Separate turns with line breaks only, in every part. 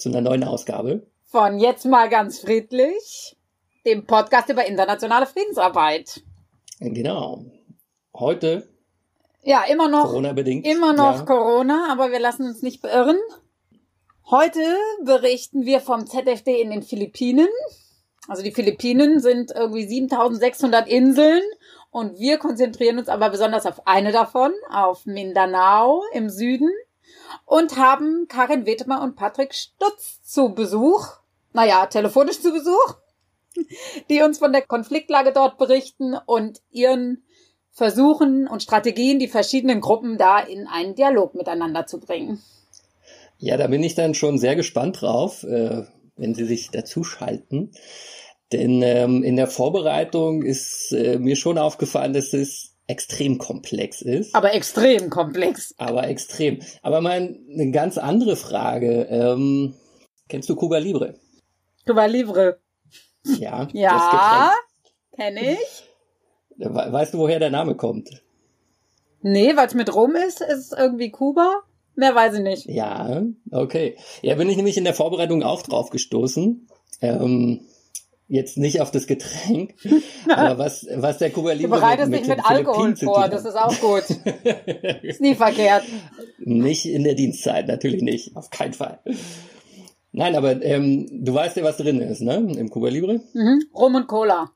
zu einer neuen Ausgabe
von Jetzt mal ganz friedlich, dem Podcast über internationale Friedensarbeit.
Genau. Heute
ja, immer noch
Corona-bedingt.
Immer noch
ja.
Corona, aber wir lassen uns nicht beirren. Heute berichten wir vom ZFD in den Philippinen. Also die Philippinen sind irgendwie 7600 Inseln und wir konzentrieren uns aber besonders auf eine davon, auf Mindanao im Süden und haben Karin Wetemer und Patrick Stutz zu Besuch. Naja, telefonisch zu Besuch, die uns von der Konfliktlage dort berichten und ihren Versuchen und Strategien, die verschiedenen Gruppen da in einen Dialog miteinander zu bringen.
Ja, da bin ich dann schon sehr gespannt drauf, äh, wenn Sie sich dazuschalten. Denn ähm, in der Vorbereitung ist äh, mir schon aufgefallen, dass es extrem komplex ist.
Aber extrem komplex.
Aber extrem. Aber mal eine ganz andere Frage. Ähm, kennst du Cuba Libre?
Cuba Libre.
Ja.
Ja, kenne ich.
Weißt du, woher der Name kommt?
Nee, weil es mit Rum ist, ist irgendwie Kuba. Mehr weiß ich nicht.
Ja, okay. Ja, bin ich nämlich in der Vorbereitung auch drauf gestoßen. Ähm, jetzt nicht auf das Getränk, aber was, was der Kuba Libre
Du bereitest dich mit, mit Alkohol vor, das ist auch gut. ist nie verkehrt.
Nicht in der Dienstzeit, natürlich nicht, auf keinen Fall. Nein, aber ähm, du weißt ja, was drin ist, ne? Im Cuba Libre?
Mhm. Rum und Cola.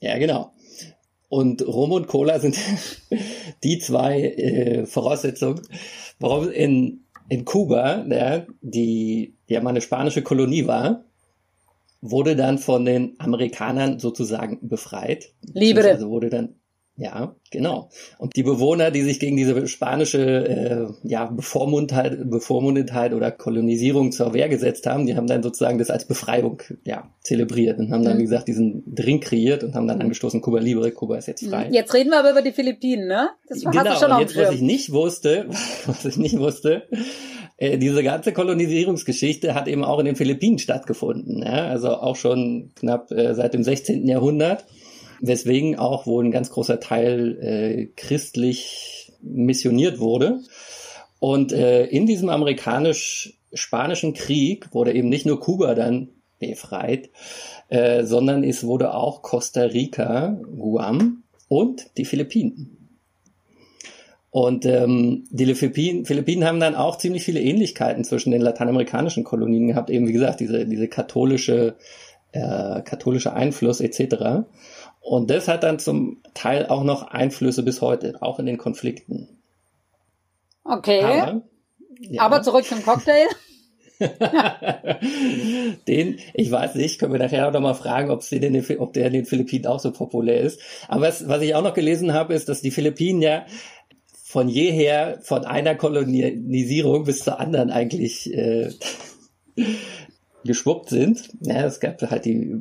Ja, genau. Und Rum und Cola sind die zwei äh, Voraussetzungen, warum in, in Kuba, ja, die ja mal eine spanische Kolonie war, wurde dann von den Amerikanern sozusagen befreit.
Libre.
Also wurde dann ja, genau. Und die Bewohner, die sich gegen diese spanische äh, ja, Bevormundheit, Bevormundetheit oder Kolonisierung zur Wehr gesetzt haben, die haben dann sozusagen das als Befreiung ja, zelebriert und haben dann, mhm. wie gesagt, diesen Drink kreiert und haben dann angestoßen, Kuba Libre, Kuba ist jetzt frei.
Jetzt reden wir aber über die Philippinen, ne?
Das genau, hast du schon und jetzt, was ich nicht wusste, was ich nicht wusste, äh, diese ganze Kolonisierungsgeschichte hat eben auch in den Philippinen stattgefunden. Ja? Also auch schon knapp äh, seit dem 16. Jahrhundert weswegen auch wohl ein ganz großer Teil äh, christlich missioniert wurde. Und äh, in diesem amerikanisch-spanischen Krieg wurde eben nicht nur Kuba dann befreit, äh, sondern es wurde auch Costa Rica, Guam und die Philippinen. Und ähm, die Philippinen, Philippinen haben dann auch ziemlich viele Ähnlichkeiten zwischen den lateinamerikanischen Kolonien gehabt, eben wie gesagt, diese, diese katholische, äh, katholische Einfluss etc. Und das hat dann zum Teil auch noch Einflüsse bis heute, auch in den Konflikten.
Okay. Aber, ja. Aber zurück zum Cocktail.
den, ich weiß nicht, können wir nachher auch noch mal fragen, ob, sie den, ob der in den Philippinen auch so populär ist. Aber was, was ich auch noch gelesen habe, ist, dass die Philippinen ja von jeher von einer Kolonisierung bis zur anderen eigentlich äh, geschwuppt sind. Ja, es gab halt die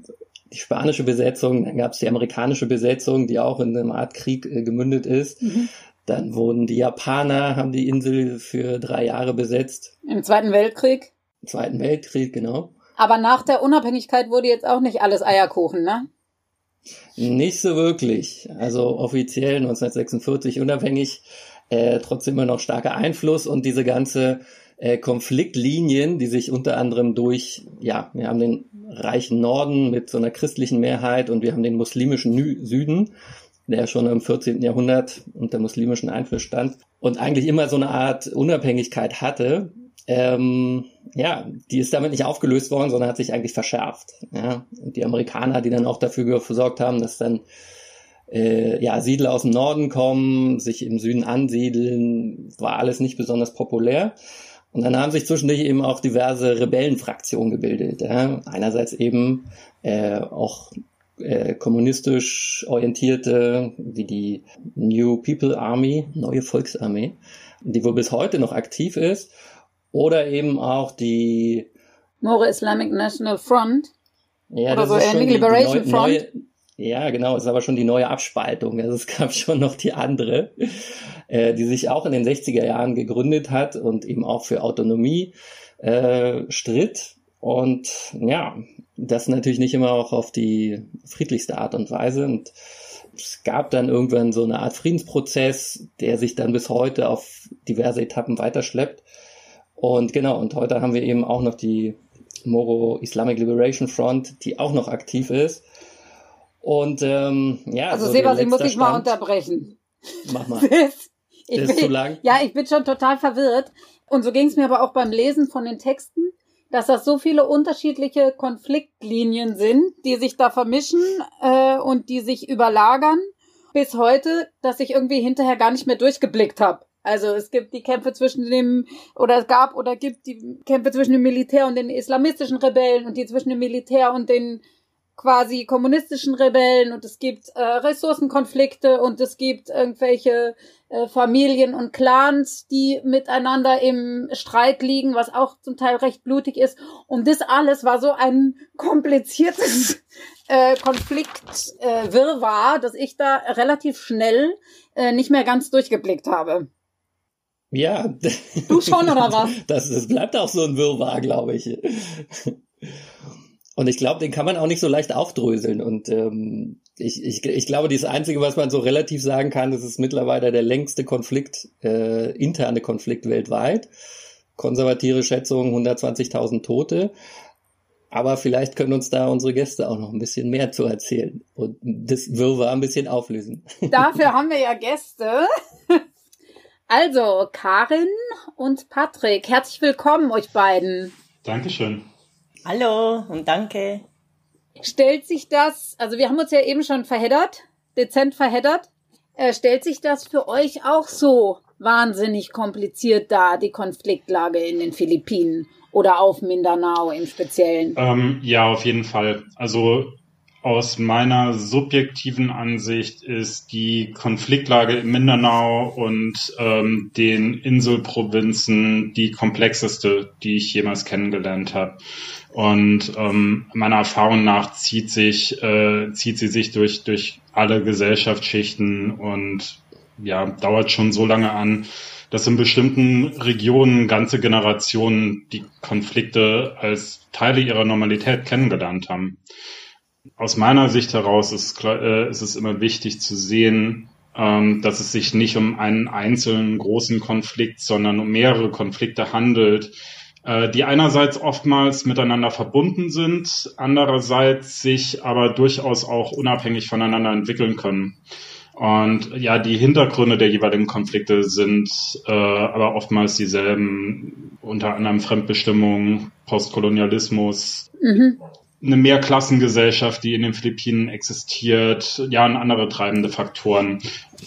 die spanische Besetzung, dann gab es die amerikanische Besetzung, die auch in einer Art Krieg äh, gemündet ist. Mhm. Dann wurden die Japaner, haben die Insel für drei Jahre besetzt.
Im Zweiten Weltkrieg?
Im Zweiten Weltkrieg, genau.
Aber nach der Unabhängigkeit wurde jetzt auch nicht alles Eierkuchen, ne?
Nicht so wirklich. Also offiziell 1946 unabhängig, äh, trotzdem immer noch starker Einfluss und diese ganze äh, Konfliktlinien, die sich unter anderem durch, ja, wir haben den reichen Norden mit so einer christlichen Mehrheit und wir haben den muslimischen Süden, der schon im 14. Jahrhundert unter muslimischen Einfluss stand und eigentlich immer so eine Art Unabhängigkeit hatte. Ähm, ja, die ist damit nicht aufgelöst worden, sondern hat sich eigentlich verschärft. Ja, und die Amerikaner, die dann auch dafür gesorgt haben, dass dann äh, ja, Siedler aus dem Norden kommen, sich im Süden ansiedeln, war alles nicht besonders populär. Und dann haben sich zwischendurch eben auch diverse Rebellenfraktionen gebildet. Ja. Einerseits eben äh, auch äh, kommunistisch orientierte, wie die New People Army, neue Volksarmee, die wohl bis heute noch aktiv ist. Oder eben auch die
More Islamic National Front.
Ja, Oder das so schon Liberation die, die neue, Front. Neue, ja, genau, ist aber schon die neue Abspaltung. Also es gab schon noch die andere, äh, die sich auch in den 60er Jahren gegründet hat und eben auch für Autonomie äh, stritt. Und ja, das natürlich nicht immer auch auf die friedlichste Art und Weise. Und es gab dann irgendwann so eine Art Friedensprozess, der sich dann bis heute auf diverse Etappen weiterschleppt. Und genau, und heute haben wir eben auch noch die Moro Islamic Liberation Front, die auch noch aktiv ist. Und ähm, ja,
also so Sebas, ich muss dich mal unterbrechen.
Mach mal.
ich das ist bin, zu lang. Ja, ich bin schon total verwirrt. Und so ging es mir aber auch beim Lesen von den Texten, dass das so viele unterschiedliche Konfliktlinien sind, die sich da vermischen äh, und die sich überlagern bis heute, dass ich irgendwie hinterher gar nicht mehr durchgeblickt habe. Also es gibt die Kämpfe zwischen dem, oder es gab oder gibt die Kämpfe zwischen dem Militär und den islamistischen Rebellen und die zwischen dem Militär und den quasi kommunistischen Rebellen und es gibt äh, Ressourcenkonflikte und es gibt irgendwelche äh, Familien und Clans, die miteinander im Streit liegen, was auch zum Teil recht blutig ist. Und das alles war so ein kompliziertes äh, Konfliktwirrwarr, äh, dass ich da relativ schnell äh, nicht mehr ganz durchgeblickt habe.
Ja.
Du schon, oder was?
Das, das bleibt auch so ein Wirrwarr, glaube ich. Und ich glaube, den kann man auch nicht so leicht aufdröseln. Und ähm, ich, ich, ich glaube, das Einzige, was man so relativ sagen kann, das ist mittlerweile der längste Konflikt, äh, interne Konflikt weltweit. Konservative Schätzung 120.000 Tote. Aber vielleicht können uns da unsere Gäste auch noch ein bisschen mehr zu erzählen und das Wirrwarr ein bisschen auflösen.
Dafür haben wir ja Gäste. Also, Karin und Patrick, herzlich willkommen euch beiden.
Dankeschön.
Hallo und danke.
Stellt sich das, also wir haben uns ja eben schon verheddert, dezent verheddert. Äh, stellt sich das für euch auch so wahnsinnig kompliziert dar, die Konfliktlage in den Philippinen oder auf Mindanao im Speziellen?
Ähm, ja, auf jeden Fall. Also aus meiner subjektiven Ansicht ist die Konfliktlage in Mindanao und ähm, den Inselprovinzen die komplexeste, die ich jemals kennengelernt habe. Und ähm, meiner Erfahrung nach zieht sich äh, zieht sie sich durch durch alle Gesellschaftsschichten und ja dauert schon so lange an, dass in bestimmten Regionen ganze Generationen die Konflikte als Teile ihrer Normalität kennengelernt haben. Aus meiner Sicht heraus ist, äh, ist es immer wichtig zu sehen, ähm, dass es sich nicht um einen einzelnen großen Konflikt, sondern um mehrere Konflikte handelt, die einerseits oftmals miteinander verbunden sind, andererseits sich aber durchaus auch unabhängig voneinander entwickeln können. Und ja, die Hintergründe der jeweiligen Konflikte sind äh, aber oftmals dieselben, unter anderem Fremdbestimmung, Postkolonialismus, mhm eine Mehrklassengesellschaft, die in den Philippinen existiert, ja, und andere treibende Faktoren,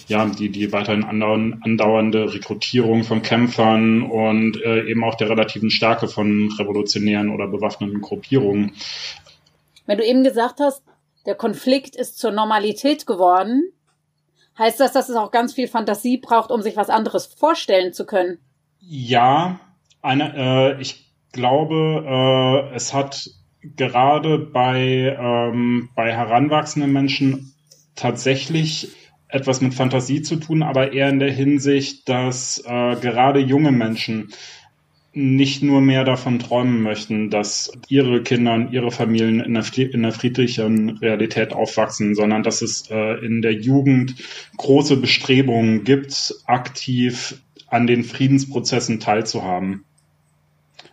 ja, die, die weiterhin andauernde Rekrutierung von Kämpfern und äh, eben auch der relativen Stärke von revolutionären oder bewaffneten Gruppierungen.
Wenn du eben gesagt hast, der Konflikt ist zur Normalität geworden, heißt das, dass es auch ganz viel Fantasie braucht, um sich was anderes vorstellen zu können?
Ja, eine, äh, ich glaube, äh, es hat gerade bei, ähm, bei heranwachsenden Menschen tatsächlich etwas mit Fantasie zu tun, aber eher in der Hinsicht, dass äh, gerade junge Menschen nicht nur mehr davon träumen möchten, dass ihre Kinder und ihre Familien in einer, in einer friedlichen Realität aufwachsen, sondern dass es äh, in der Jugend große Bestrebungen gibt, aktiv an den Friedensprozessen teilzuhaben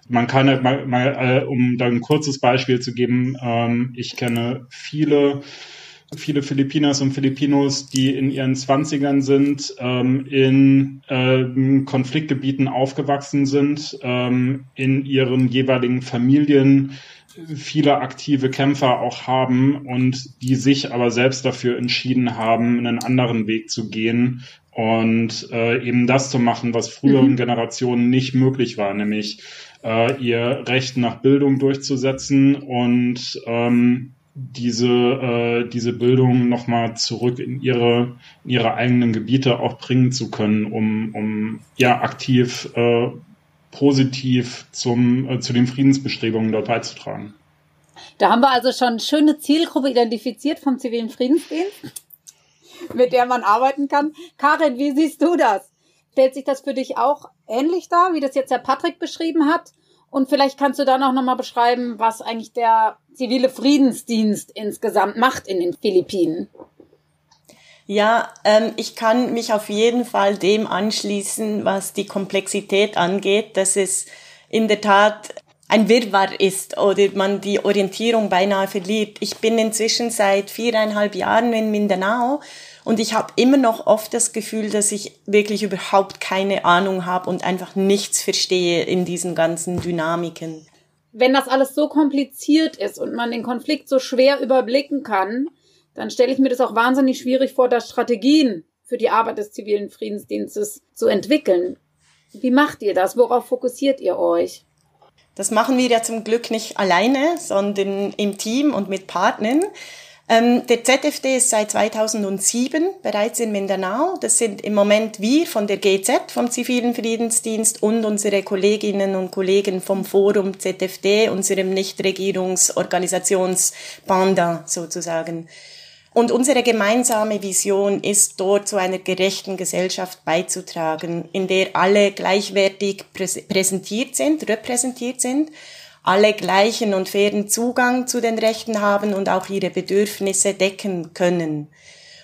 man kann, mal, mal, äh, um da ein kurzes Beispiel zu geben, ähm, ich kenne viele, viele Filipinas und Filipinos, die in ihren Zwanzigern sind, ähm, in ähm, Konfliktgebieten aufgewachsen sind, ähm, in ihren jeweiligen Familien viele aktive Kämpfer auch haben und die sich aber selbst dafür entschieden haben, einen anderen Weg zu gehen und äh, eben das zu machen, was früheren mhm. Generationen nicht möglich war, nämlich äh, ihr Recht nach Bildung durchzusetzen und ähm, diese, äh, diese Bildung nochmal zurück in ihre, in ihre eigenen Gebiete auch bringen zu können, um, um ja aktiv äh, positiv zum, äh, zu den Friedensbestrebungen dort beizutragen.
Da haben wir also schon eine schöne Zielgruppe identifiziert vom zivilen Friedensdienst, mit der man arbeiten kann. Karin, wie siehst du das? Stellt sich das für dich auch ähnlich dar, wie das jetzt der Patrick beschrieben hat? Und vielleicht kannst du dann auch nochmal beschreiben, was eigentlich der zivile Friedensdienst insgesamt macht in den Philippinen.
Ja, ähm, ich kann mich auf jeden Fall dem anschließen, was die Komplexität angeht, dass es in der Tat ein Wirrwarr ist oder man die Orientierung beinahe verliert. Ich bin inzwischen seit viereinhalb Jahren in Mindanao und ich habe immer noch oft das Gefühl, dass ich wirklich überhaupt keine Ahnung habe und einfach nichts verstehe in diesen ganzen Dynamiken.
Wenn das alles so kompliziert ist und man den Konflikt so schwer überblicken kann, dann stelle ich mir das auch wahnsinnig schwierig vor, da Strategien für die Arbeit des zivilen Friedensdienstes zu entwickeln. Wie macht ihr das? Worauf fokussiert ihr euch?
Das machen wir ja zum Glück nicht alleine, sondern im Team und mit Partnern. Ähm, der ZFD ist seit 2007 bereits in Mindanao. Das sind im Moment wir von der GZ, vom Zivilen Friedensdienst und unsere Kolleginnen und Kollegen vom Forum ZFD, unserem Nichtregierungsorganisationsbanda sozusagen. Und unsere gemeinsame Vision ist, dort zu einer gerechten Gesellschaft beizutragen, in der alle gleichwertig präsentiert sind, repräsentiert sind alle gleichen und fairen Zugang zu den Rechten haben und auch ihre Bedürfnisse decken können.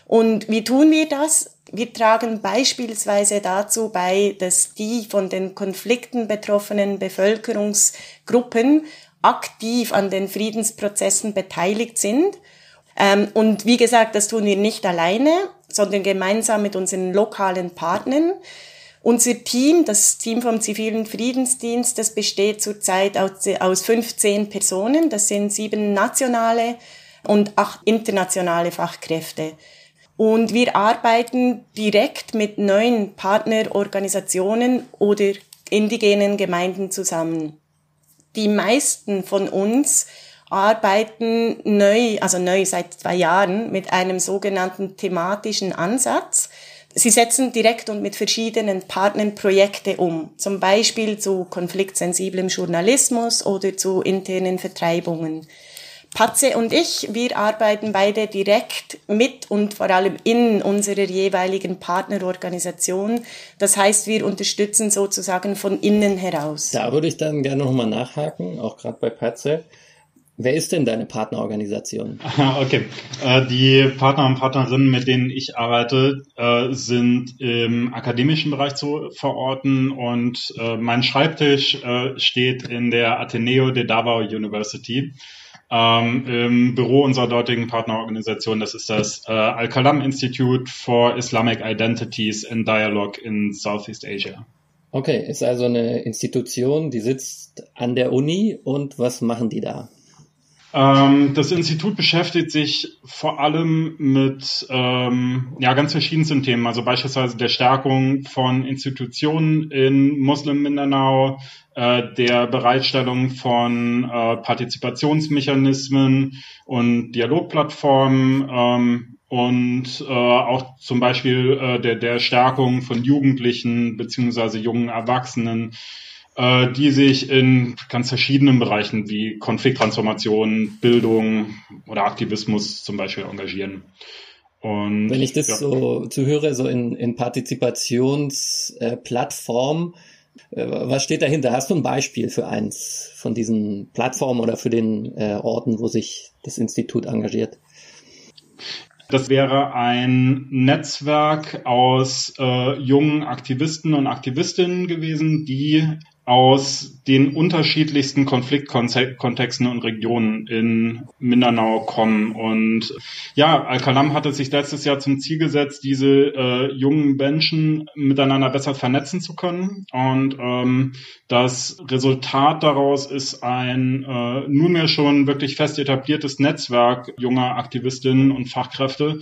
Und wie tun wir das? Wir tragen beispielsweise dazu bei, dass die von den Konflikten betroffenen Bevölkerungsgruppen aktiv an den Friedensprozessen beteiligt sind. Ähm, und wie gesagt, das tun wir nicht alleine, sondern gemeinsam mit unseren lokalen Partnern. Unser Team, das Team vom zivilen Friedensdienst, das besteht zurzeit aus, aus 15 Personen. Das sind sieben nationale und acht internationale Fachkräfte. Und wir arbeiten direkt mit neuen Partnerorganisationen oder indigenen Gemeinden zusammen. Die meisten von uns arbeiten neu, also neu seit zwei Jahren, mit einem sogenannten thematischen Ansatz. Sie setzen direkt und mit verschiedenen Partnern Projekte um, zum Beispiel zu konfliktsensiblem Journalismus oder zu internen Vertreibungen. Patze und ich, wir arbeiten beide direkt mit und vor allem in unserer jeweiligen Partnerorganisation. Das heißt, wir unterstützen sozusagen von innen heraus.
Da würde ich dann gerne nochmal nachhaken, auch gerade bei Patze. Wer ist denn deine Partnerorganisation?
Okay, äh, die Partner und Partnerinnen, mit denen ich arbeite, äh, sind im akademischen Bereich zu verorten und äh, mein Schreibtisch steht in der Ateneo de Davao University. Ähm, im Büro unserer dortigen Partnerorganisation. Das ist das Al-Kalam Institute for Islamic Identities and Dialogue in Southeast Asia.
Okay, ist also eine Institution, die sitzt an der Uni und was machen die da?
Ähm, das Institut beschäftigt sich vor allem mit ähm, ja, ganz verschiedensten Themen, also beispielsweise der Stärkung von Institutionen in Muslim Mindanao, äh, der Bereitstellung von äh, Partizipationsmechanismen und Dialogplattformen ähm, und äh, auch zum Beispiel äh, der, der Stärkung von Jugendlichen beziehungsweise jungen Erwachsenen äh, die sich in ganz verschiedenen Bereichen wie Konflikttransformation, Bildung oder Aktivismus zum Beispiel engagieren.
Und, Wenn ich das ja. so zuhöre, so in, in Partizipationsplattform, äh, was steht dahinter? Hast du ein Beispiel für eins von diesen Plattformen oder für den äh, Orten, wo sich das Institut engagiert?
Das wäre ein Netzwerk aus äh, jungen Aktivisten und Aktivistinnen gewesen, die aus den unterschiedlichsten Konfliktkontexten und Regionen in Mindanao kommen. Und ja, Al-Kalam hatte sich letztes Jahr zum Ziel gesetzt, diese äh, jungen Menschen miteinander besser vernetzen zu können. Und ähm, das Resultat daraus ist ein äh, nunmehr schon wirklich fest etabliertes Netzwerk junger Aktivistinnen und Fachkräfte,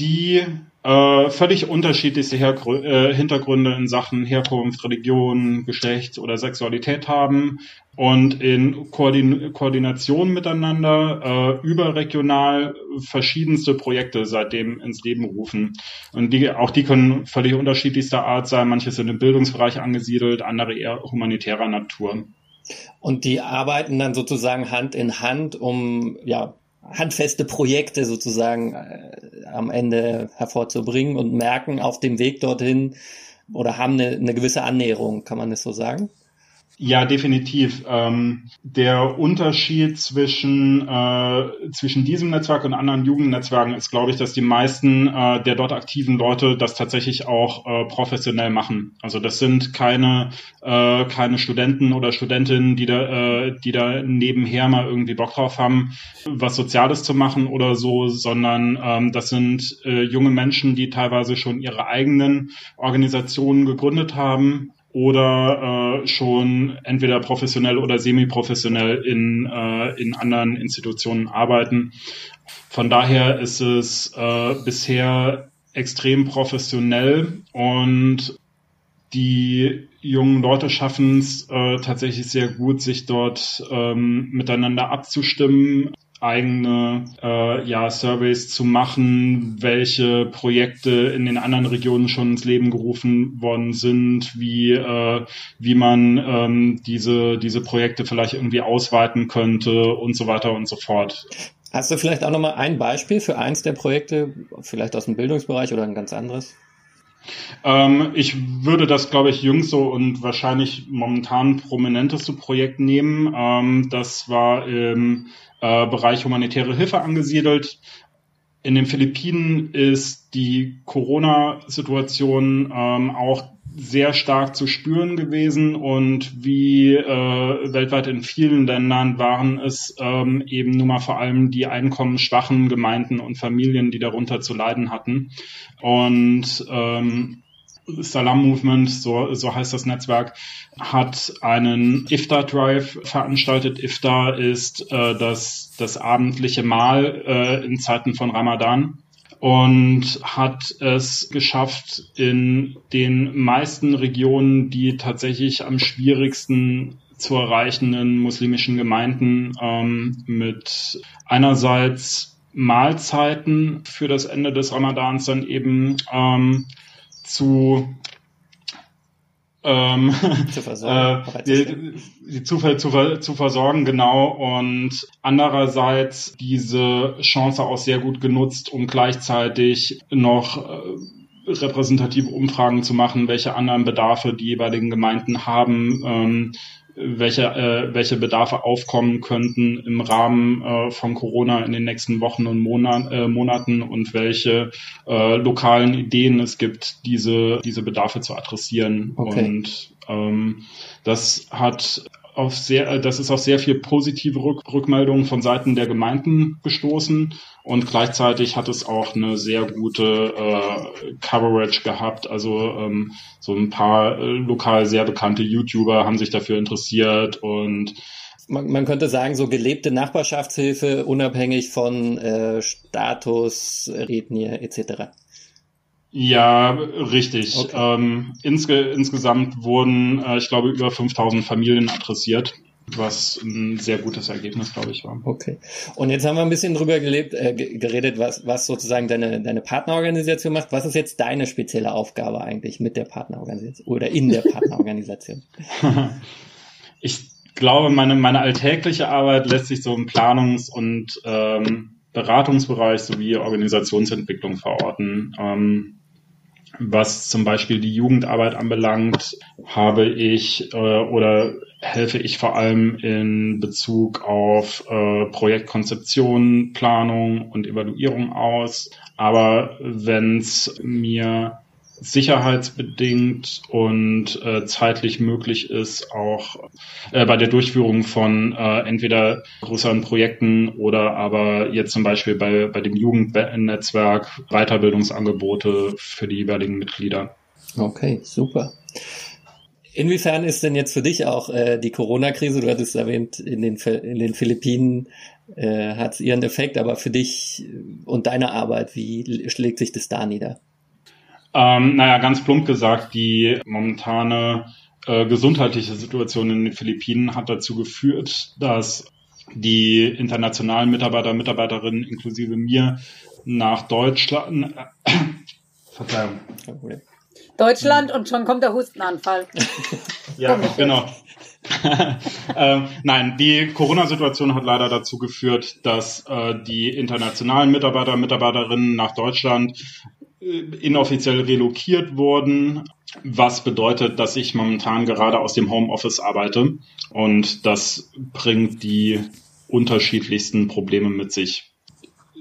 die äh, völlig unterschiedlichste Hergrü äh, Hintergründe in Sachen Herkunft, Religion, Geschlecht oder Sexualität haben und in Koordin Koordination miteinander äh, überregional verschiedenste Projekte seitdem ins Leben rufen. Und die, auch die können völlig unterschiedlichster Art sein. Manche sind im Bildungsbereich angesiedelt, andere eher humanitärer Natur.
Und die arbeiten dann sozusagen Hand in Hand, um ja handfeste Projekte sozusagen äh, am Ende hervorzubringen und merken auf dem Weg dorthin oder haben eine, eine gewisse Annäherung, kann man das so sagen?
Ja, definitiv. Ähm, der Unterschied zwischen, äh, zwischen diesem Netzwerk und anderen Jugendnetzwerken ist, glaube ich, dass die meisten äh, der dort aktiven Leute das tatsächlich auch äh, professionell machen. Also das sind keine, äh, keine Studenten oder Studentinnen, die da, äh, die da nebenher mal irgendwie Bock drauf haben, was Soziales zu machen oder so, sondern ähm, das sind äh, junge Menschen, die teilweise schon ihre eigenen Organisationen gegründet haben oder äh, schon entweder professionell oder semi-professionell in, äh, in anderen Institutionen arbeiten. Von daher ist es äh, bisher extrem professionell und die jungen Leute schaffen es äh, tatsächlich sehr gut, sich dort ähm, miteinander abzustimmen, eigene äh, ja, Surveys zu machen, welche Projekte in den anderen Regionen schon ins Leben gerufen worden sind, wie, äh, wie man ähm, diese, diese Projekte vielleicht irgendwie ausweiten könnte und so weiter und so fort.
Hast du vielleicht auch nochmal ein Beispiel für eins der Projekte, vielleicht aus dem Bildungsbereich oder ein ganz anderes?
Ähm, ich würde das, glaube ich, jüngste und wahrscheinlich momentan prominenteste Projekt nehmen. Ähm, das war im äh, Bereich humanitäre Hilfe angesiedelt. In den Philippinen ist die Corona-Situation ähm, auch sehr stark zu spüren gewesen und wie äh, weltweit in vielen Ländern waren es ähm, eben nun mal vor allem die einkommensschwachen Gemeinden und Familien, die darunter zu leiden hatten. Und ähm, Salam Movement, so, so heißt das Netzwerk, hat einen Iftar Drive veranstaltet. Iftar ist äh, das, das abendliche Mahl äh, in Zeiten von Ramadan und hat es geschafft, in den meisten Regionen, die tatsächlich am schwierigsten zu erreichenden muslimischen Gemeinden ähm, mit einerseits Mahlzeiten für das Ende des Ramadans dann eben ähm, zu ähm, zu versorgen, äh, die, die Zufall zu, zu versorgen, genau. Und andererseits diese Chance auch sehr gut genutzt, um gleichzeitig noch äh, repräsentative Umfragen zu machen, welche anderen Bedarfe die jeweiligen Gemeinden haben, ähm, welche, äh, welche Bedarfe aufkommen könnten im Rahmen äh, von Corona in den nächsten Wochen und Monat, äh, Monaten und welche äh, lokalen Ideen es gibt, diese, diese Bedarfe zu adressieren. Okay. Und ähm, das hat auf sehr, das ist auf sehr viel positive Rück Rückmeldungen von Seiten der Gemeinden gestoßen und gleichzeitig hat es auch eine sehr gute äh, Coverage gehabt. Also ähm, so ein paar äh, lokal sehr bekannte YouTuber haben sich dafür interessiert und
man, man könnte sagen, so gelebte Nachbarschaftshilfe unabhängig von äh, Status, Ethnie etc.
Ja, richtig. Okay. Ähm, insge insgesamt wurden, äh, ich glaube, über 5000 Familien adressiert, was ein sehr gutes Ergebnis, glaube ich, war.
Okay. Und jetzt haben wir ein bisschen drüber gelebt, äh, geredet, was, was sozusagen deine, deine Partnerorganisation macht. Was ist jetzt deine spezielle Aufgabe eigentlich mit der Partnerorganisation oder in der Partnerorganisation?
ich glaube, meine, meine alltägliche Arbeit lässt sich so im Planungs- und ähm, Beratungsbereich sowie Organisationsentwicklung verorten. Ähm, was zum Beispiel die Jugendarbeit anbelangt, habe ich äh, oder helfe ich vor allem in Bezug auf äh, Projektkonzeption, Planung und Evaluierung aus. Aber wenn es mir sicherheitsbedingt und äh, zeitlich möglich ist, auch äh, bei der Durchführung von äh, entweder größeren Projekten oder aber jetzt zum Beispiel bei, bei dem Jugendnetzwerk Weiterbildungsangebote für die jeweiligen Mitglieder.
Okay, super. Inwiefern ist denn jetzt für dich auch äh, die Corona-Krise, du hattest erwähnt, in den, in den Philippinen äh, hat es ihren Effekt, aber für dich und deine Arbeit, wie schlägt sich das da nieder?
Ähm, naja, ganz plump gesagt, die momentane äh, gesundheitliche Situation in den Philippinen hat dazu geführt, dass die internationalen Mitarbeiter, Mitarbeiterinnen inklusive mir nach Deutschland, äh, Verzeihung.
Deutschland und schon kommt der Hustenanfall.
ja, genau. ähm, nein, die Corona-Situation hat leider dazu geführt, dass äh, die internationalen Mitarbeiter, Mitarbeiterinnen nach Deutschland inoffiziell relokiert wurden, was bedeutet, dass ich momentan gerade aus dem Homeoffice arbeite und das bringt die unterschiedlichsten Probleme mit sich.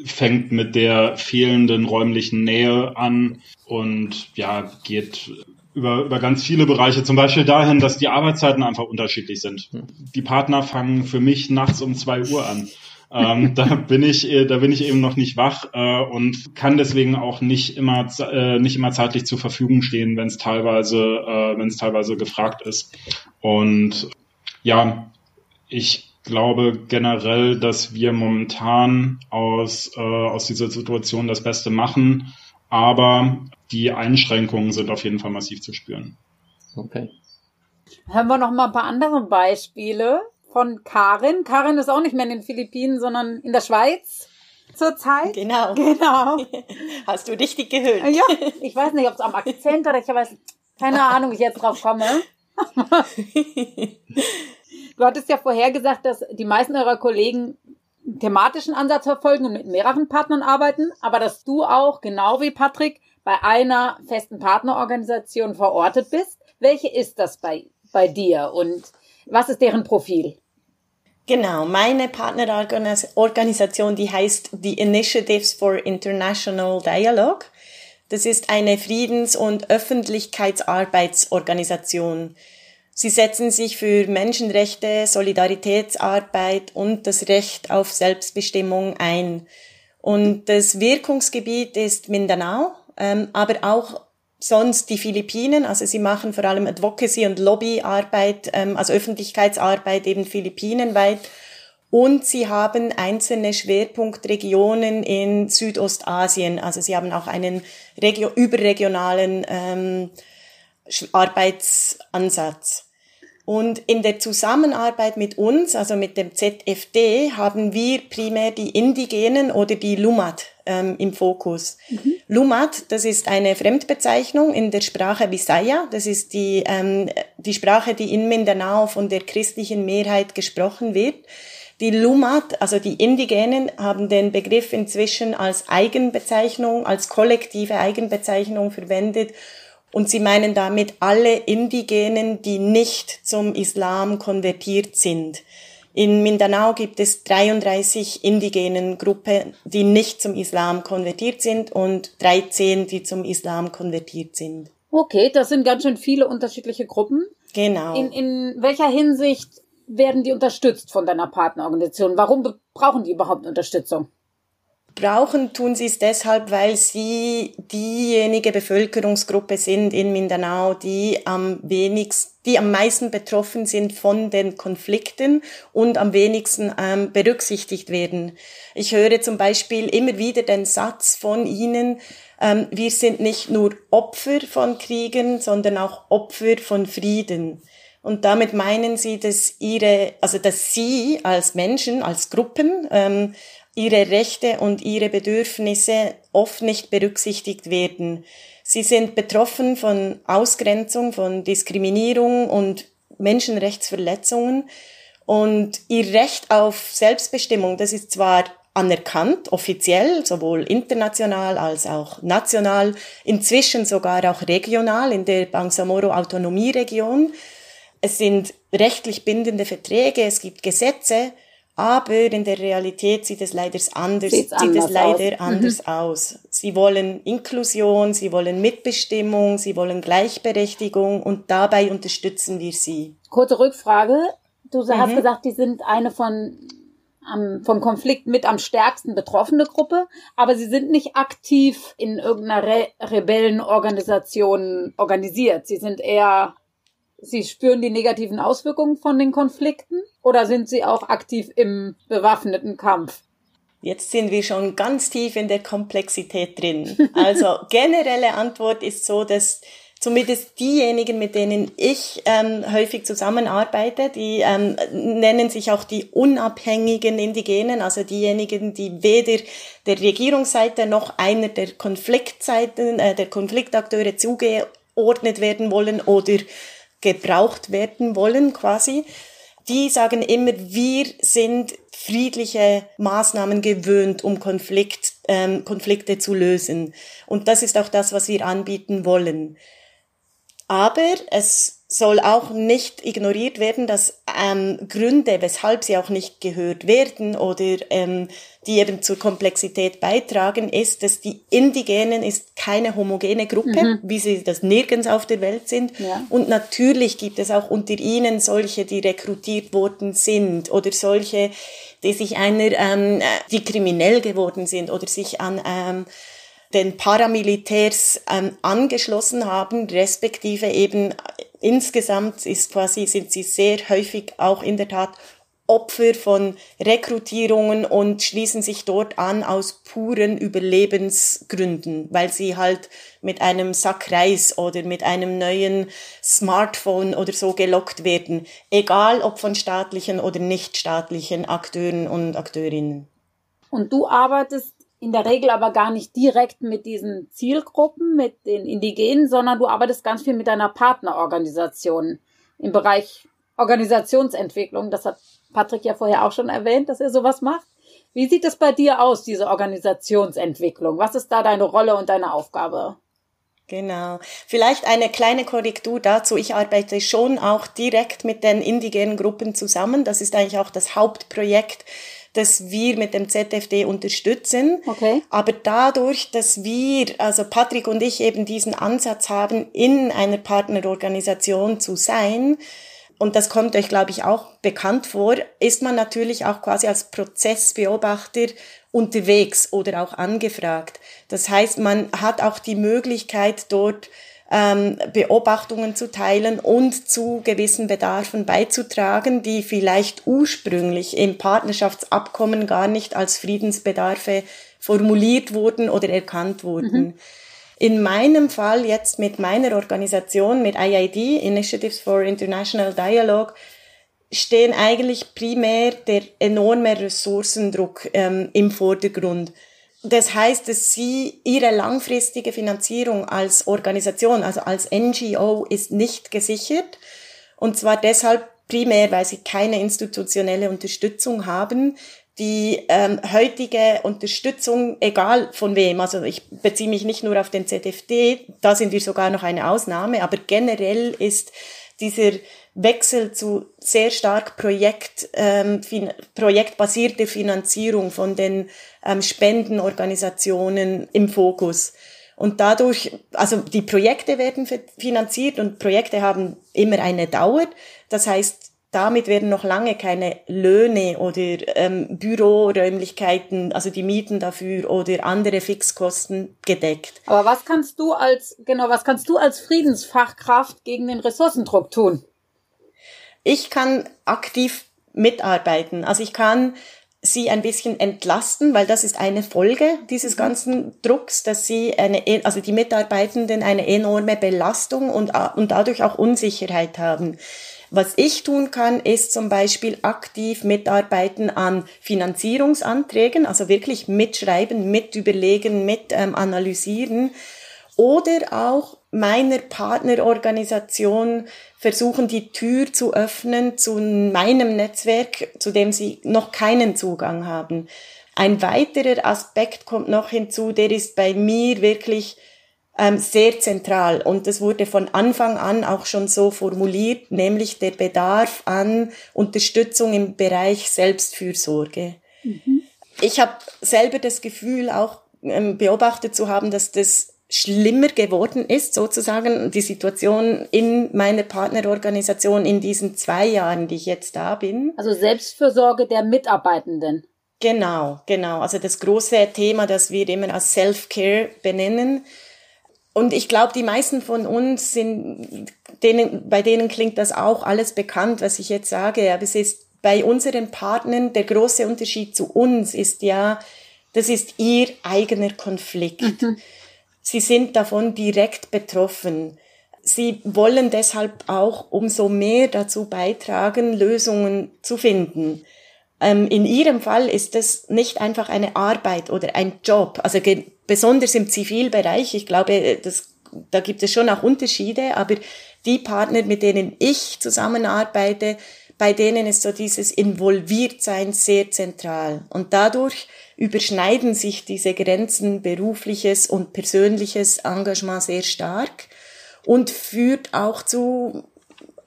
Fängt mit der fehlenden räumlichen Nähe an und ja, geht über, über ganz viele Bereiche, zum Beispiel dahin, dass die Arbeitszeiten einfach unterschiedlich sind. Die Partner fangen für mich nachts um zwei Uhr an ähm, da bin ich, äh, da bin ich eben noch nicht wach äh, und kann deswegen auch nicht immer, äh, nicht immer zeitlich zur Verfügung stehen, wenn es teilweise, äh, wenn es teilweise gefragt ist. Und ja, ich glaube generell, dass wir momentan aus, äh, aus dieser Situation das Beste machen, aber die Einschränkungen sind auf jeden Fall massiv zu spüren.
Okay.
Hören wir noch mal ein paar andere Beispiele von Karin. Karin ist auch nicht mehr in den Philippinen, sondern in der Schweiz zurzeit.
Genau.
Genau.
Hast du richtig gehört?
Ja, ich weiß nicht, ob es am Akzent oder ich weiß, keine Ahnung, wie ich jetzt drauf komme. du hattest ja vorher gesagt, dass die meisten eurer Kollegen thematischen Ansatz verfolgen und mit mehreren Partnern arbeiten, aber dass du auch, genau wie Patrick, bei einer festen Partnerorganisation verortet bist. Welche ist das bei, bei dir und was ist deren Profil?
Genau, meine Partnerorganisation, die heißt die Initiatives for International Dialogue. Das ist eine Friedens- und Öffentlichkeitsarbeitsorganisation. Sie setzen sich für Menschenrechte, Solidaritätsarbeit und das Recht auf Selbstbestimmung ein. Und das Wirkungsgebiet ist Mindanao, ähm, aber auch sonst die Philippinen, also sie machen vor allem Advocacy und Lobbyarbeit, ähm, also Öffentlichkeitsarbeit eben philippinenweit. Und sie haben einzelne Schwerpunktregionen in Südostasien. Also sie haben auch einen regio überregionalen ähm, Arbeitsansatz. Und in der Zusammenarbeit mit uns, also mit dem ZFD, haben wir primär die Indigenen oder die Lumat ähm, im Fokus. Mhm. Lumat, das ist eine Fremdbezeichnung in der Sprache Visaya. Das ist die, ähm, die Sprache, die in Mindanao von der christlichen Mehrheit gesprochen wird. Die Lumat, also die Indigenen, haben den Begriff inzwischen als Eigenbezeichnung, als kollektive Eigenbezeichnung verwendet und sie meinen damit alle Indigenen, die nicht zum Islam konvertiert sind. In Mindanao gibt es 33 indigenen Gruppen, die nicht zum Islam konvertiert sind und 13, die zum Islam konvertiert sind.
Okay, das sind ganz schön viele unterschiedliche Gruppen.
Genau.
In, in welcher Hinsicht werden die unterstützt von deiner Partnerorganisation? Warum brauchen die überhaupt Unterstützung?
Brauchen tun sie es deshalb, weil sie diejenige Bevölkerungsgruppe sind in Mindanao, die am wenigsten, die am meisten betroffen sind von den Konflikten und am wenigsten ähm, berücksichtigt werden. Ich höre zum Beispiel immer wieder den Satz von ihnen, ähm, wir sind nicht nur Opfer von Kriegen, sondern auch Opfer von Frieden. Und damit meinen sie, dass ihre, also dass sie als Menschen, als Gruppen ähm, ihre Rechte und ihre Bedürfnisse oft nicht berücksichtigt werden. Sie sind betroffen von Ausgrenzung, von Diskriminierung und Menschenrechtsverletzungen. Und ihr Recht auf Selbstbestimmung, das ist zwar anerkannt, offiziell, sowohl international als auch national, inzwischen sogar auch regional in der Bangsamoro Autonomieregion. Es sind rechtlich bindende Verträge, es gibt Gesetze, aber in der Realität sieht es leider anders, sieht es leider aus. anders mhm. aus. Sie wollen Inklusion, sie wollen Mitbestimmung, sie wollen Gleichberechtigung und dabei unterstützen wir sie.
Kurze Rückfrage. Du mhm. hast gesagt, die sind eine von am, vom Konflikt mit am stärksten betroffene Gruppe, aber sie sind nicht aktiv in irgendeiner Re Rebellenorganisation organisiert. Sie sind eher Sie spüren die negativen Auswirkungen von den Konflikten oder sind Sie auch aktiv im bewaffneten Kampf?
Jetzt sind wir schon ganz tief in der Komplexität drin. Also generelle Antwort ist so, dass zumindest diejenigen, mit denen ich ähm, häufig zusammenarbeite, die ähm, nennen sich auch die unabhängigen Indigenen, also diejenigen, die weder der Regierungsseite noch einer der Konfliktseiten, äh, der Konfliktakteure zugeordnet werden wollen oder gebraucht werden wollen quasi. Die sagen immer, wir sind friedliche Maßnahmen gewöhnt, um Konflikt, ähm, Konflikte zu lösen. Und das ist auch das, was wir anbieten wollen. Aber es soll auch nicht ignoriert werden, dass ähm, Gründe, weshalb sie auch nicht gehört werden oder ähm, die eben zur Komplexität beitragen, ist, dass die Indigenen ist keine homogene Gruppe, mhm. wie sie das nirgends auf der Welt sind. Ja. Und natürlich gibt es auch unter ihnen solche, die rekrutiert worden sind oder solche, die sich einer, ähm, die kriminell geworden sind oder sich an ähm, den Paramilitärs ähm, angeschlossen haben, respektive eben insgesamt ist quasi, sind sie sehr häufig auch in der Tat Opfer von Rekrutierungen und schließen sich dort an aus puren Überlebensgründen, weil sie halt mit einem Sack Reis oder mit einem neuen Smartphone oder so gelockt werden, egal ob von staatlichen oder nichtstaatlichen Akteuren und Akteurinnen.
Und du arbeitest in der Regel aber gar nicht direkt mit diesen Zielgruppen, mit den Indigenen, sondern du arbeitest ganz viel mit deiner Partnerorganisation im Bereich Organisationsentwicklung. Das hat Patrick ja vorher auch schon erwähnt, dass er sowas macht. Wie sieht es bei dir aus, diese Organisationsentwicklung? Was ist da deine Rolle und deine Aufgabe?
Genau. Vielleicht eine kleine Korrektur dazu. Ich arbeite schon auch direkt mit den indigenen Gruppen zusammen. Das ist eigentlich auch das Hauptprojekt das wir mit dem ZFD unterstützen.
Okay.
Aber dadurch, dass wir, also Patrick und ich eben diesen Ansatz haben, in einer Partnerorganisation zu sein, und das kommt euch, glaube ich, auch bekannt vor, ist man natürlich auch quasi als Prozessbeobachter unterwegs oder auch angefragt. Das heißt, man hat auch die Möglichkeit, dort ähm, Beobachtungen zu teilen und zu gewissen Bedarfen beizutragen, die vielleicht ursprünglich im Partnerschaftsabkommen gar nicht als Friedensbedarfe formuliert wurden oder erkannt wurden. Mhm. In meinem Fall jetzt mit meiner Organisation, mit IID, Initiatives for International Dialogue, stehen eigentlich primär der enorme Ressourcendruck ähm, im Vordergrund. Das heißt, dass sie ihre langfristige Finanzierung als Organisation, also als NGO, ist nicht gesichert. Und zwar deshalb primär, weil sie keine institutionelle Unterstützung haben. Die ähm, heutige Unterstützung, egal von wem, also ich beziehe mich nicht nur auf den ZFD, da sind wir sogar noch eine Ausnahme, aber generell ist dieser Wechsel zu sehr stark Projekt, ähm, fin projektbasierte Finanzierung von den ähm, Spendenorganisationen im Fokus. Und dadurch, also die Projekte werden finanziert und Projekte haben immer eine Dauer. Das heißt, damit werden noch lange keine Löhne oder ähm, Büroräumlichkeiten, also die Mieten dafür oder andere Fixkosten gedeckt.
Aber was kannst du als, genau, was kannst du als Friedensfachkraft gegen den Ressourcendruck tun?
Ich kann aktiv mitarbeiten. Also ich kann sie ein bisschen entlasten, weil das ist eine Folge dieses mhm. ganzen Drucks, dass sie eine, e, also die Mitarbeitenden eine enorme Belastung und, und dadurch auch Unsicherheit haben. Was ich tun kann, ist zum Beispiel aktiv mitarbeiten an Finanzierungsanträgen, also wirklich mitschreiben, mit überlegen, mit ähm, analysieren oder auch meiner Partnerorganisation versuchen, die Tür zu öffnen zu meinem Netzwerk, zu dem sie noch keinen Zugang haben. Ein weiterer Aspekt kommt noch hinzu, der ist bei mir wirklich ähm, sehr zentral und das wurde von Anfang an auch schon so formuliert, nämlich der Bedarf an Unterstützung im Bereich Selbstfürsorge. Mhm. Ich habe selber das Gefühl, auch ähm, beobachtet zu haben, dass das schlimmer geworden ist, sozusagen die Situation in meiner Partnerorganisation in diesen zwei Jahren, die ich jetzt da bin.
Also Selbstfürsorge der Mitarbeitenden.
Genau, genau. Also das große Thema, das wir immer als Self-Care benennen. Und ich glaube, die meisten von uns sind denen, bei denen klingt das auch alles bekannt, was ich jetzt sage, aber es ist bei unseren Partnern der große Unterschied zu uns ist ja, das ist ihr eigener Konflikt. Mhm. Sie sind davon direkt betroffen. Sie wollen deshalb auch umso mehr dazu beitragen, Lösungen zu finden. Ähm, in Ihrem Fall ist es nicht einfach eine Arbeit oder ein Job, also besonders im Zivilbereich. Ich glaube, das, da gibt es schon auch Unterschiede, aber die Partner, mit denen ich zusammenarbeite, bei denen ist so dieses Involviertsein sehr zentral. Und dadurch überschneiden sich diese Grenzen berufliches und persönliches Engagement sehr stark und führt auch zu,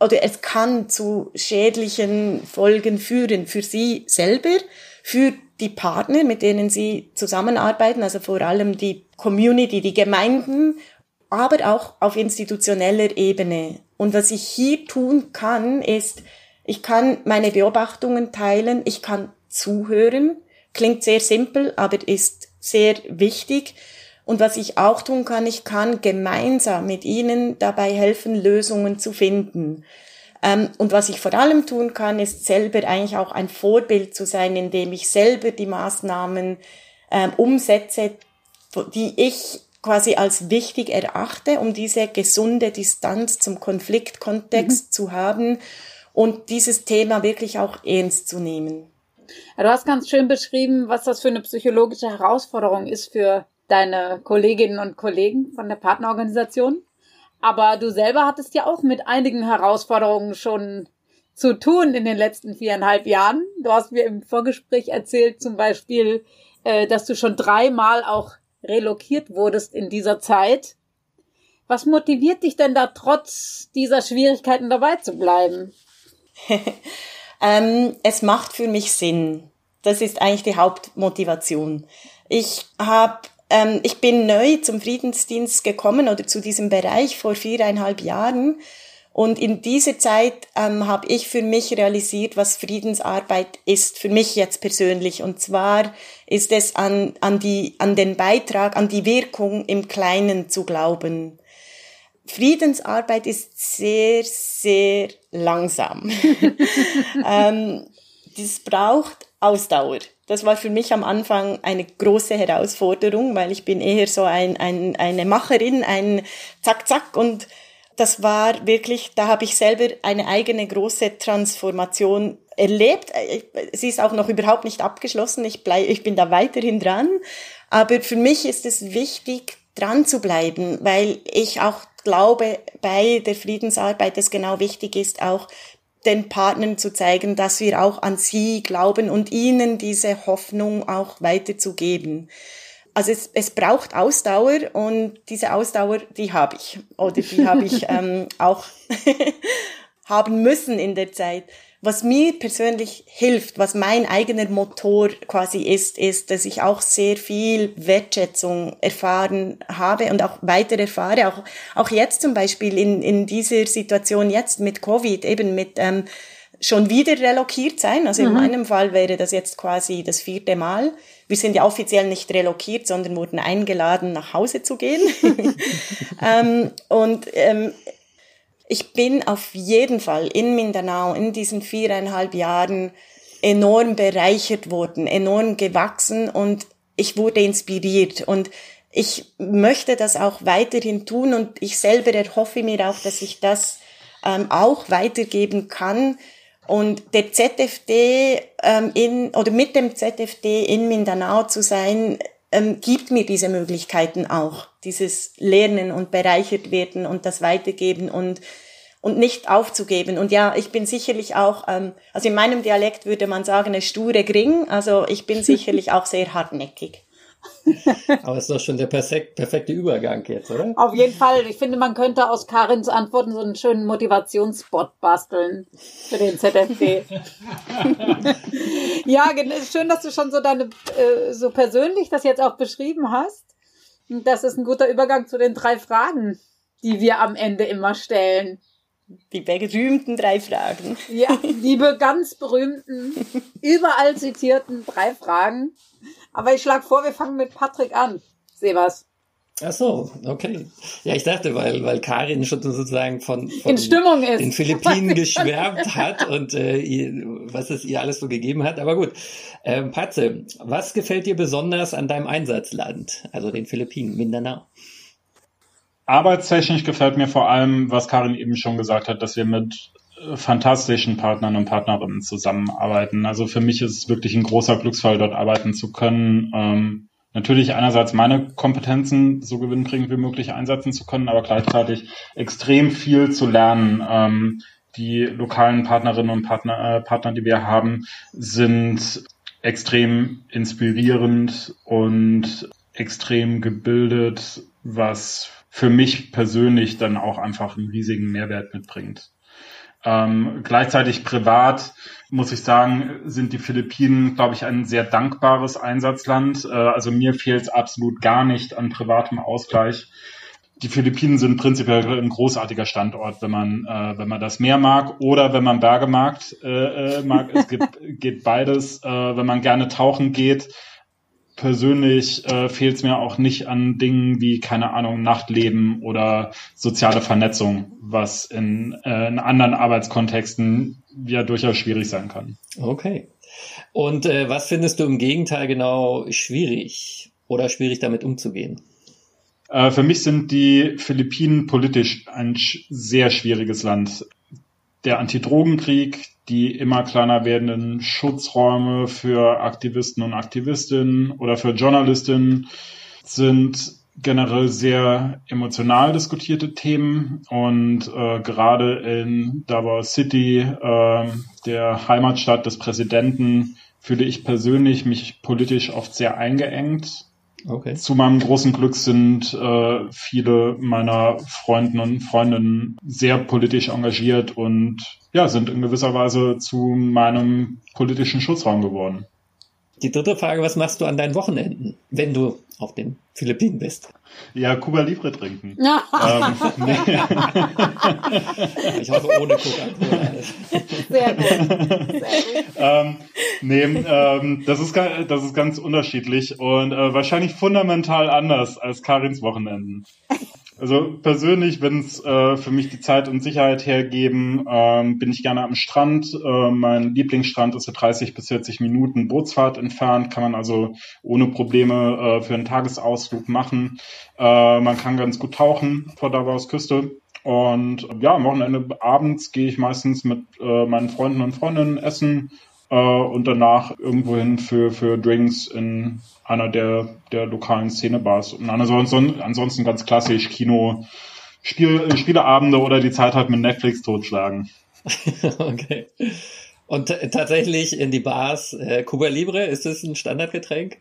oder es kann zu schädlichen Folgen führen für sie selber, für die Partner, mit denen sie zusammenarbeiten, also vor allem die Community, die Gemeinden, aber auch auf institutioneller Ebene. Und was ich hier tun kann, ist, ich kann meine Beobachtungen teilen, ich kann zuhören, klingt sehr simpel, aber ist sehr wichtig. Und was ich auch tun kann, ich kann gemeinsam mit Ihnen dabei helfen, Lösungen zu finden. Ähm, und was ich vor allem tun kann, ist selber eigentlich auch ein Vorbild zu sein, indem ich selber die Maßnahmen ähm, umsetze, die ich quasi als wichtig erachte, um diese gesunde Distanz zum Konfliktkontext mhm. zu haben und dieses Thema wirklich auch ernst zu nehmen.
Ja, du hast ganz schön beschrieben, was das für eine psychologische Herausforderung ist für deine Kolleginnen und Kollegen von der Partnerorganisation. Aber du selber hattest ja auch mit einigen Herausforderungen schon zu tun in den letzten viereinhalb Jahren. Du hast mir im Vorgespräch erzählt, zum Beispiel, äh, dass du schon dreimal auch relokiert wurdest in dieser Zeit. Was motiviert dich denn da trotz dieser Schwierigkeiten dabei zu bleiben?
ähm, es macht für mich Sinn. Das ist eigentlich die Hauptmotivation. Ich habe ähm, ich bin neu zum Friedensdienst gekommen oder zu diesem Bereich vor viereinhalb Jahren. Und in dieser Zeit ähm, habe ich für mich realisiert, was Friedensarbeit ist, für mich jetzt persönlich. Und zwar ist es an, an, die, an den Beitrag, an die Wirkung im Kleinen zu glauben. Friedensarbeit ist sehr, sehr langsam. ähm, das braucht Ausdauer. Das war für mich am Anfang eine große Herausforderung, weil ich bin eher so ein, ein, eine Macherin, ein Zack, Zack und das war wirklich, da habe ich selber eine eigene große Transformation erlebt. Sie ist auch noch überhaupt nicht abgeschlossen. Ich, bleib, ich bin da weiterhin dran. Aber für mich ist es wichtig, dran zu bleiben, weil ich auch glaube, bei der Friedensarbeit es genau wichtig ist, auch den Partnern zu zeigen, dass wir auch an sie glauben und ihnen diese Hoffnung auch weiterzugeben. Also es, es braucht Ausdauer und diese Ausdauer, die habe ich oder die habe ich ähm, auch haben müssen in der Zeit. Was mir persönlich hilft, was mein eigener Motor quasi ist, ist, dass ich auch sehr viel Wertschätzung erfahren habe und auch weiter erfahre. Auch, auch jetzt zum Beispiel in, in dieser Situation jetzt mit Covid, eben mit ähm, schon wieder relokiert sein. Also in mhm. meinem Fall wäre das jetzt quasi das vierte Mal. Wir sind ja offiziell nicht relokiert, sondern wurden eingeladen, nach Hause zu gehen. ähm, und ähm, ich bin auf jeden Fall in Mindanao in diesen viereinhalb Jahren enorm bereichert worden, enorm gewachsen und ich wurde inspiriert und ich möchte das auch weiterhin tun und ich selber erhoffe mir auch, dass ich das ähm, auch weitergeben kann. Und der ZFD ähm, in oder mit dem ZFD in Mindanao zu sein, ähm, gibt mir diese Möglichkeiten auch, dieses Lernen und bereichert werden und das Weitergeben und und nicht aufzugeben. Und ja, ich bin sicherlich auch, ähm, also in meinem Dialekt würde man sagen, eine sture Gring. Also ich bin sicherlich auch sehr hartnäckig.
Aber ist doch schon der perfekt, perfekte Übergang jetzt, oder?
Auf jeden Fall. Ich finde, man könnte aus Karins Antworten so einen schönen Motivationsspot basteln für den ZFD. ja, schön, dass du schon so deine, äh, so persönlich das jetzt auch beschrieben hast. Das ist ein guter Übergang zu den drei Fragen, die wir am Ende immer stellen.
Die berühmten drei Fragen.
Ja, die ganz berühmten, überall zitierten drei Fragen. Aber ich schlage vor, wir fangen mit Patrick an. Sebas.
Ach so, okay. Ja, ich dachte, weil, weil Karin schon sozusagen von, von
in Stimmung ist.
den Philippinen geschwärmt hat und äh, ihr, was es ihr alles so gegeben hat. Aber gut, ähm, Patze, was gefällt dir besonders an deinem Einsatzland, also den Philippinen, Mindanao?
Arbeitstechnisch gefällt mir vor allem, was Karin eben schon gesagt hat, dass wir mit äh, fantastischen Partnern und Partnerinnen zusammenarbeiten. Also für mich ist es wirklich ein großer Glücksfall, dort arbeiten zu können. Ähm, natürlich einerseits meine Kompetenzen so gewinnbringend wie möglich einsetzen zu können, aber gleichzeitig extrem viel zu lernen. Ähm, die lokalen Partnerinnen und Partner, äh, Partner, die wir haben, sind extrem inspirierend und extrem gebildet, was für mich persönlich dann auch einfach einen riesigen Mehrwert mitbringt. Ähm, gleichzeitig privat muss ich sagen, sind die Philippinen, glaube ich, ein sehr dankbares Einsatzland. Äh, also mir fehlt es absolut gar nicht an privatem Ausgleich. Die Philippinen sind prinzipiell ein großartiger Standort, wenn man, äh, wenn man das Meer mag oder wenn man Berge mag. Äh, äh mag. Es gibt, geht beides. Äh, wenn man gerne tauchen geht, persönlich äh, fehlt es mir auch nicht an Dingen wie, keine Ahnung, Nachtleben oder soziale Vernetzung, was in, äh, in anderen Arbeitskontexten ja durchaus schwierig sein kann.
Okay. Und äh, was findest du im Gegenteil genau schwierig oder schwierig damit umzugehen?
Äh, für mich sind die Philippinen politisch ein sehr schwieriges Land. Der Antidrogenkrieg, die immer kleiner werdenden Schutzräume für Aktivisten und Aktivistinnen oder für Journalistinnen sind generell sehr emotional diskutierte Themen und äh, gerade in Davao City, äh, der Heimatstadt des Präsidenten, fühle ich persönlich mich politisch oft sehr eingeengt. Okay. Zu meinem großen Glück sind äh, viele meiner Freunden und Freundinnen sehr politisch engagiert und ja, sind in gewisser Weise zu meinem politischen Schutzraum geworden.
Die dritte Frage, was machst du an deinen Wochenenden, wenn du auf den Philippinen bist?
Ja, Cuba Libre trinken.
ähm, nee.
ich hoffe ohne Coca-Cola.
Sehr gut. Sehr gut.
ähm, nee, ähm, das, ist, das ist ganz unterschiedlich und äh, wahrscheinlich fundamental anders als Karins Wochenenden. Also persönlich, wenn es äh, für mich die Zeit und Sicherheit hergeben, ähm, bin ich gerne am Strand. Äh, mein Lieblingsstrand ist so 30 bis 40 Minuten Bootsfahrt entfernt, kann man also ohne Probleme äh, für einen Tagesausflug machen. Äh, man kann ganz gut tauchen vor Davaos Küste. Und ja, am Wochenende abends gehe ich meistens mit äh, meinen Freunden und Freundinnen essen äh, und danach irgendwohin für, für Drinks in einer der, der lokalen Szenebars. Und ansonsten, ansonsten ganz klassisch Kino, Spiel, Spieleabende oder die Zeit halt mit Netflix totschlagen.
okay. Und tatsächlich in die Bars, äh, Cuba Libre, ist das ein Standardgetränk?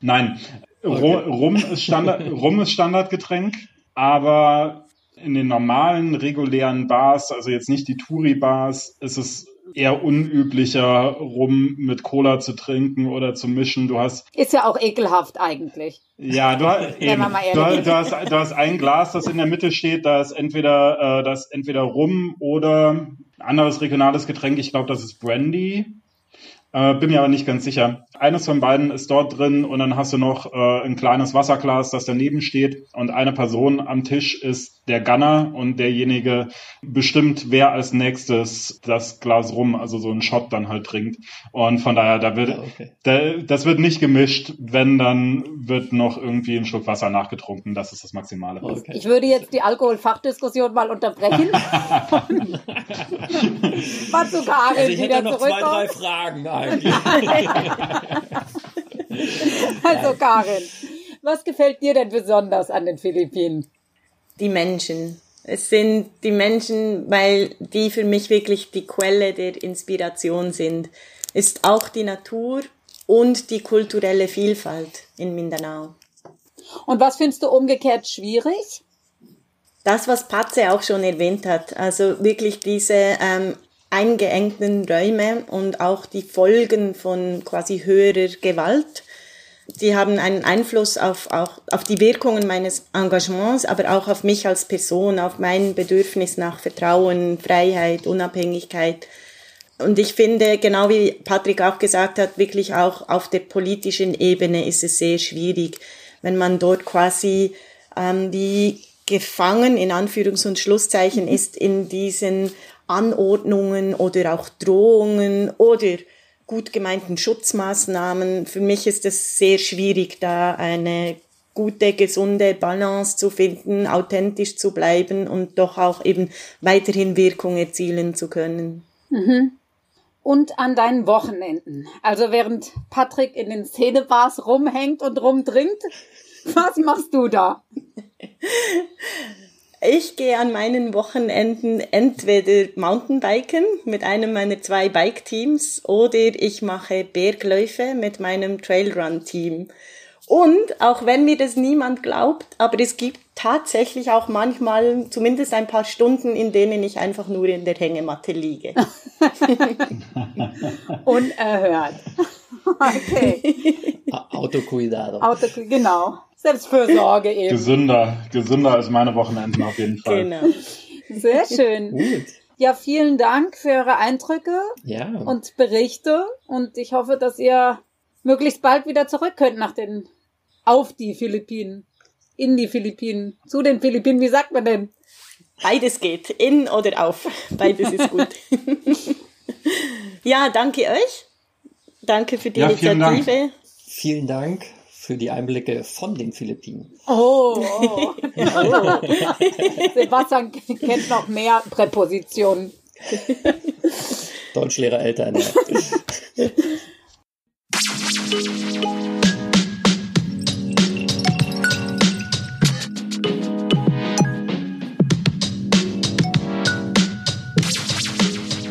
Nein, okay. Rum, ist Standard, Rum ist Standardgetränk, aber in den normalen, regulären Bars, also jetzt nicht die Touri-Bars, ist es eher unüblicher, rum mit Cola zu trinken oder zu mischen. Du hast
ist ja auch ekelhaft eigentlich.
Ja, du, eben, du, du, hast, du hast ein Glas, das in der Mitte steht, da ist entweder äh, das entweder rum oder ein anderes regionales Getränk. Ich glaube, das ist Brandy. Äh, bin mir aber nicht ganz sicher. Eines von beiden ist dort drin und dann hast du noch äh, ein kleines Wasserglas, das daneben steht und eine Person am Tisch ist der Gunner und derjenige bestimmt, wer als nächstes das Glas rum, also so einen Shot dann halt trinkt. Und von daher, da wird, ah, okay. da, das wird nicht gemischt. Wenn, dann wird noch irgendwie ein Schluck Wasser nachgetrunken. Das ist das Maximale.
Okay. Ich würde jetzt die Alkoholfachdiskussion mal unterbrechen. mal zu Karin
also ich hätte noch zwei, drei Fragen eigentlich.
also Karin, was gefällt dir denn besonders an den Philippinen?
die Menschen. Es sind die Menschen, weil die für mich wirklich die Quelle der Inspiration sind. Ist auch die Natur und die kulturelle Vielfalt in Mindanao.
Und was findest du umgekehrt schwierig?
Das, was Patze auch schon erwähnt hat, also wirklich diese ähm, eingeengten Räume und auch die Folgen von quasi höherer Gewalt die haben einen Einfluss auf, auch, auf die Wirkungen meines Engagements, aber auch auf mich als Person, auf mein Bedürfnis nach Vertrauen, Freiheit, Unabhängigkeit. Und ich finde, genau wie Patrick auch gesagt hat, wirklich auch auf der politischen Ebene ist es sehr schwierig, wenn man dort quasi ähm, wie gefangen in Anführungs- und Schlusszeichen ist in diesen Anordnungen oder auch Drohungen oder gut gemeinten Schutzmaßnahmen. Für mich ist es sehr schwierig, da eine gute, gesunde Balance zu finden, authentisch zu bleiben und doch auch eben weiterhin Wirkung erzielen zu können.
Mhm. Und an deinen Wochenenden. Also während Patrick in den Szenebars rumhängt und rumdringt, was machst du da?
Ich gehe an meinen Wochenenden entweder Mountainbiken mit einem meiner zwei Bike-Teams oder ich mache Bergläufe mit meinem Trailrun-Team. Und auch wenn mir das niemand glaubt, aber es gibt tatsächlich auch manchmal zumindest ein paar Stunden, in denen ich einfach nur in der Hängematte liege.
Unerhört. Okay.
Autocuidado.
Auto, genau. Selbstfürsorge eben.
Gesünder, gesünder als meine Wochenenden auf jeden Fall.
Genau.
Sehr schön.
Gut.
Ja, vielen Dank für eure Eindrücke
Ja.
und Berichte und ich hoffe, dass ihr möglichst bald wieder zurück könnt nach den auf die Philippinen, in die Philippinen, zu den Philippinen, wie sagt man denn?
Beides geht, in oder auf. Beides ist gut. ja, danke euch. Danke für die
Ja, vielen Dank.
Initiative.
Vielen Dank für die Einblicke von den Philippinen.
Oh, oh. Sebastian kennt noch mehr Präpositionen.
Deutschlehrer Eltern. Ja.